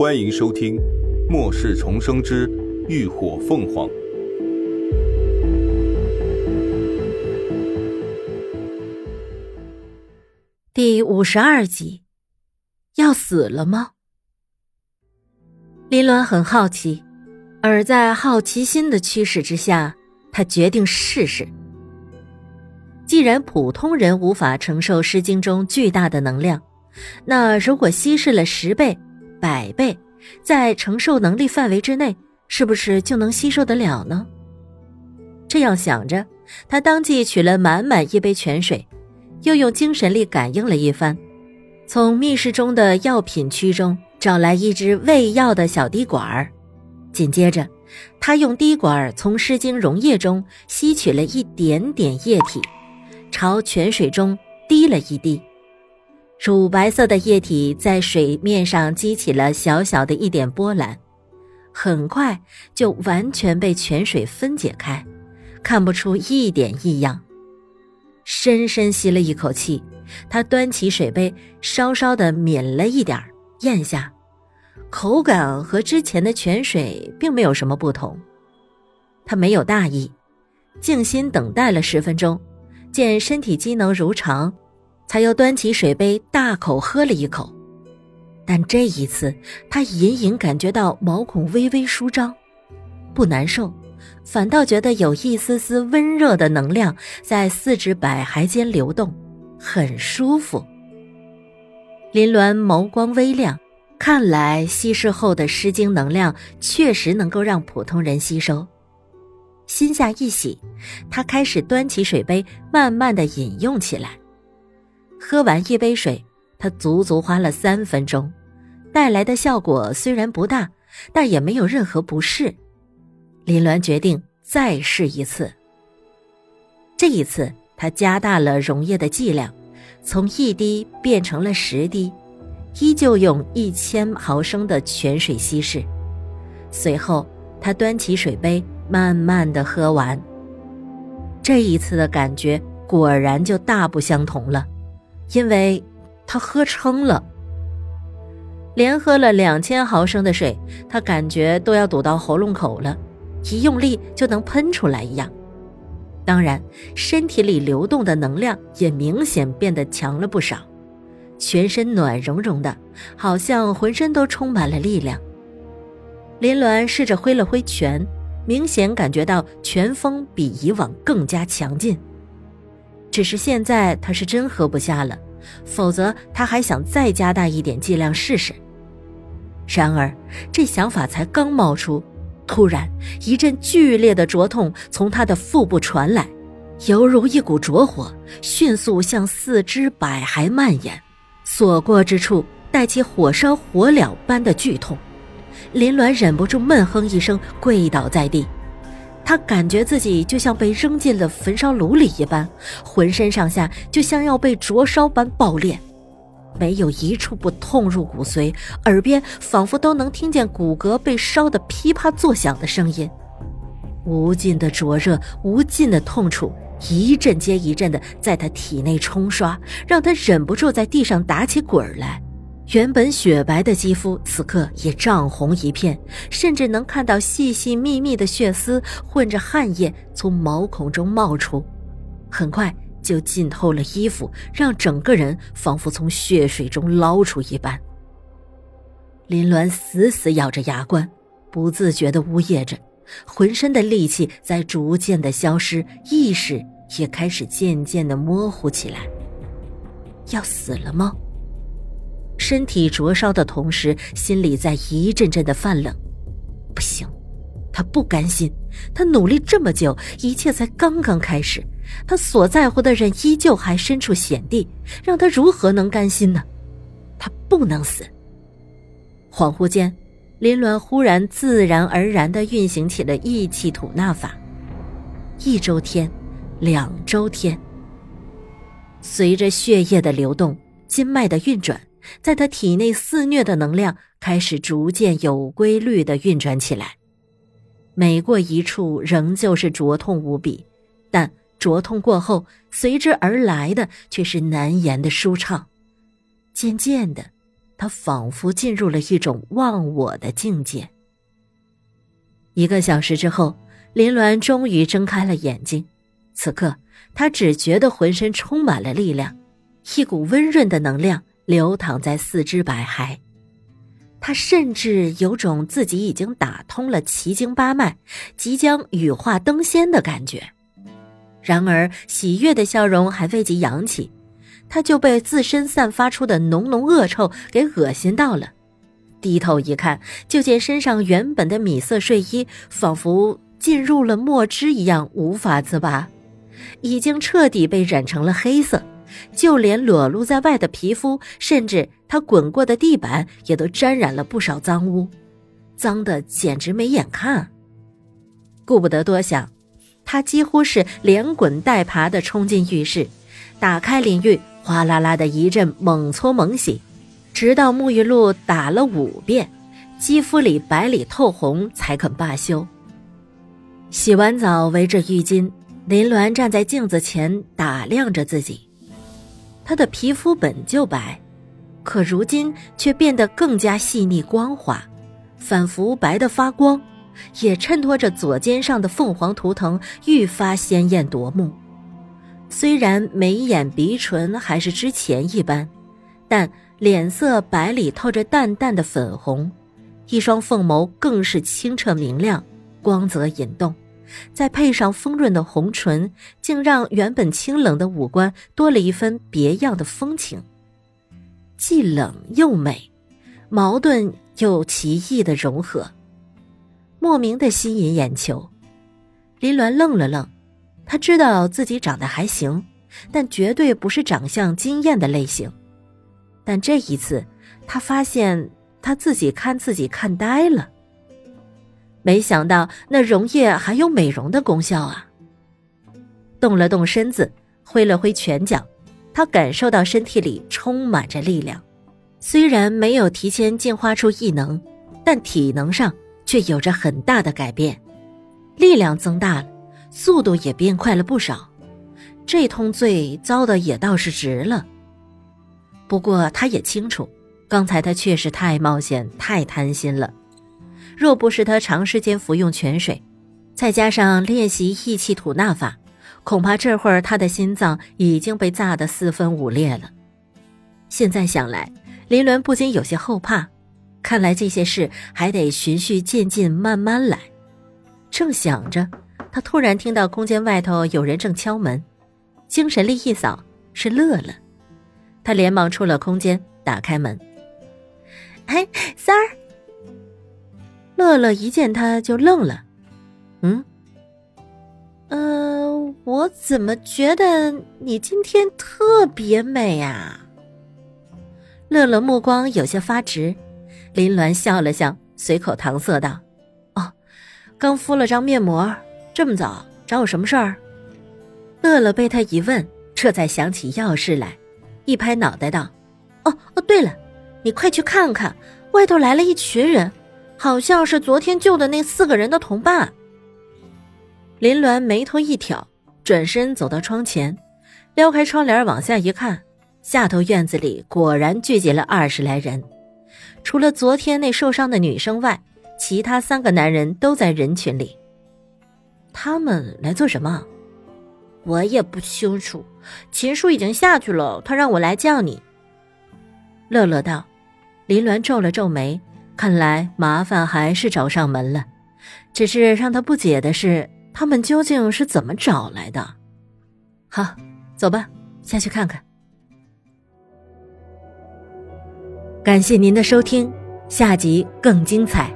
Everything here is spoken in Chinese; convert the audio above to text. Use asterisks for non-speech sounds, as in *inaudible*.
欢迎收听《末世重生之浴火凤凰》第五十二集。要死了吗？林鸾很好奇，而在好奇心的驱使之下，他决定试试。既然普通人无法承受《诗经》中巨大的能量，那如果稀释了十倍、百倍，在承受能力范围之内，是不是就能吸收得了呢？这样想着，他当即取了满满一杯泉水，又用精神力感应了一番。从密室中的药品区中找来一支喂药的小滴管儿，紧接着，他用滴管儿从诗经溶液中吸取了一点点液体，朝泉水中滴了一滴。乳白色的液体在水面上激起了小小的一点波澜，很快就完全被泉水分解开，看不出一点异样。深深吸了一口气。他端起水杯，稍稍的抿了一点儿，咽下，口感和之前的泉水并没有什么不同。他没有大意，静心等待了十分钟，见身体机能如常，才又端起水杯大口喝了一口。但这一次，他隐隐感觉到毛孔微微舒张，不难受，反倒觉得有一丝丝温热的能量在四肢百骸间流动。很舒服。林鸾眸光微亮，看来稀释后的诗经能量确实能够让普通人吸收。心下一喜，他开始端起水杯，慢慢的饮用起来。喝完一杯水，他足足花了三分钟，带来的效果虽然不大，但也没有任何不适。林鸾决定再试一次。这一次。他加大了溶液的剂量，从一滴变成了十滴，依旧用一千毫升的泉水稀释。随后，他端起水杯，慢慢的喝完。这一次的感觉果然就大不相同了，因为他喝撑了。连喝了两千毫升的水，他感觉都要堵到喉咙口了，一用力就能喷出来一样。当然，身体里流动的能量也明显变得强了不少，全身暖融融的，好像浑身都充满了力量。林鸾试着挥了挥拳，明显感觉到拳风比以往更加强劲。只是现在他是真喝不下了，否则他还想再加大一点剂量试试。然而，这想法才刚冒出。突然，一阵剧烈的灼痛从他的腹部传来，犹如一股灼火，迅速向四肢百骸蔓延，所过之处带起火烧火燎般的剧痛。林鸾忍不住闷哼一声，跪倒在地。他感觉自己就像被扔进了焚烧炉里一般，浑身上下就像要被灼烧般爆裂。没有一处不痛入骨髓，耳边仿佛都能听见骨骼被烧得噼啪作响的声音。无尽的灼热，无尽的痛楚，一阵接一阵的在他体内冲刷，让他忍不住在地上打起滚来。原本雪白的肌肤，此刻也涨红一片，甚至能看到细细密密的血丝混着汗液从毛孔中冒出。很快。就浸透了衣服，让整个人仿佛从血水中捞出一般。林鸾死死咬着牙关，不自觉地呜咽着，浑身的力气在逐渐的消失，意识也开始渐渐的模糊起来。要死了吗？身体灼烧的同时，心里在一阵阵的泛冷。不行，他不甘心，他努力这么久，一切才刚刚开始。他所在乎的人依旧还身处险地，让他如何能甘心呢？他不能死。恍惚间，林鸾忽然自然而然地运行起了意气吐纳法。一周天，两周天。随着血液的流动，经脉的运转，在他体内肆虐的能量开始逐渐有规律的运转起来。每过一处，仍旧是灼痛无比，但。灼痛过后，随之而来的却是难言的舒畅。渐渐的，他仿佛进入了一种忘我的境界。一个小时之后，林鸾终于睁开了眼睛。此刻，他只觉得浑身充满了力量，一股温润的能量流淌在四肢百骸。他甚至有种自己已经打通了奇经八脉，即将羽化登仙的感觉。然而，喜悦的笑容还未及扬起，他就被自身散发出的浓浓恶臭给恶心到了。低头一看，就见身上原本的米色睡衣仿佛进入了墨汁一样无法自拔，已经彻底被染成了黑色。就连裸露在外的皮肤，甚至他滚过的地板，也都沾染了不少脏污，脏的简直没眼看。顾不得多想，他几乎是连滚带爬的冲进浴室，打开淋浴，哗啦啦的一阵猛搓猛洗，直到沐浴露打了五遍，肌肤里白里透红，才肯罢休。洗完澡，围着浴巾，林鸾站在镜子前打量着自己。她的皮肤本就白，可如今却变得更加细腻光滑，仿佛白的发光，也衬托着左肩上的凤凰图腾愈发鲜艳夺目。虽然眉眼鼻唇还是之前一般，但脸色白里透着淡淡的粉红，一双凤眸更是清澈明亮，光泽引动。再配上丰润的红唇，竟让原本清冷的五官多了一分别样的风情，既冷又美，矛盾又奇异的融合，莫名的吸引眼球。林鸾愣了愣，他知道自己长得还行，但绝对不是长相惊艳的类型。但这一次，他发现他自己看自己看呆了。没想到那溶液还有美容的功效啊！动了动身子，挥了挥拳脚，他感受到身体里充满着力量。虽然没有提前进化出异能，但体能上却有着很大的改变，力量增大了，速度也变快了不少。这通罪遭的也倒是值了。不过他也清楚，刚才他确实太冒险、太贪心了。若不是他长时间服用泉水，再加上练习意气吐纳法，恐怕这会儿他的心脏已经被炸得四分五裂了。现在想来，林鸾不禁有些后怕。看来这些事还得循序渐进，慢慢来。正想着，他突然听到空间外头有人正敲门，精神力一扫，是乐乐。他连忙出了空间，打开门：“ *laughs* 哎，三儿。”乐乐一见他就愣了，嗯，呃，我怎么觉得你今天特别美啊？乐乐目光有些发直，林鸾笑了笑，随口搪塞道：“哦，刚敷了张面膜，这么早找我什么事儿？”乐乐被他一问，这才想起要事来，一拍脑袋道：“哦哦，对了，你快去看看，外头来了一群人。”好像是昨天救的那四个人的同伴。林鸾眉头一挑，转身走到窗前，撩开窗帘往下一看，下头院子里果然聚集了二十来人。除了昨天那受伤的女生外，其他三个男人都在人群里。他们来做什么？我也不清楚。秦叔已经下去了，他让我来叫你。乐乐道。林鸾皱了皱眉。看来麻烦还是找上门了，只是让他不解的是，他们究竟是怎么找来的？好，走吧，下去看看。感谢您的收听，下集更精彩。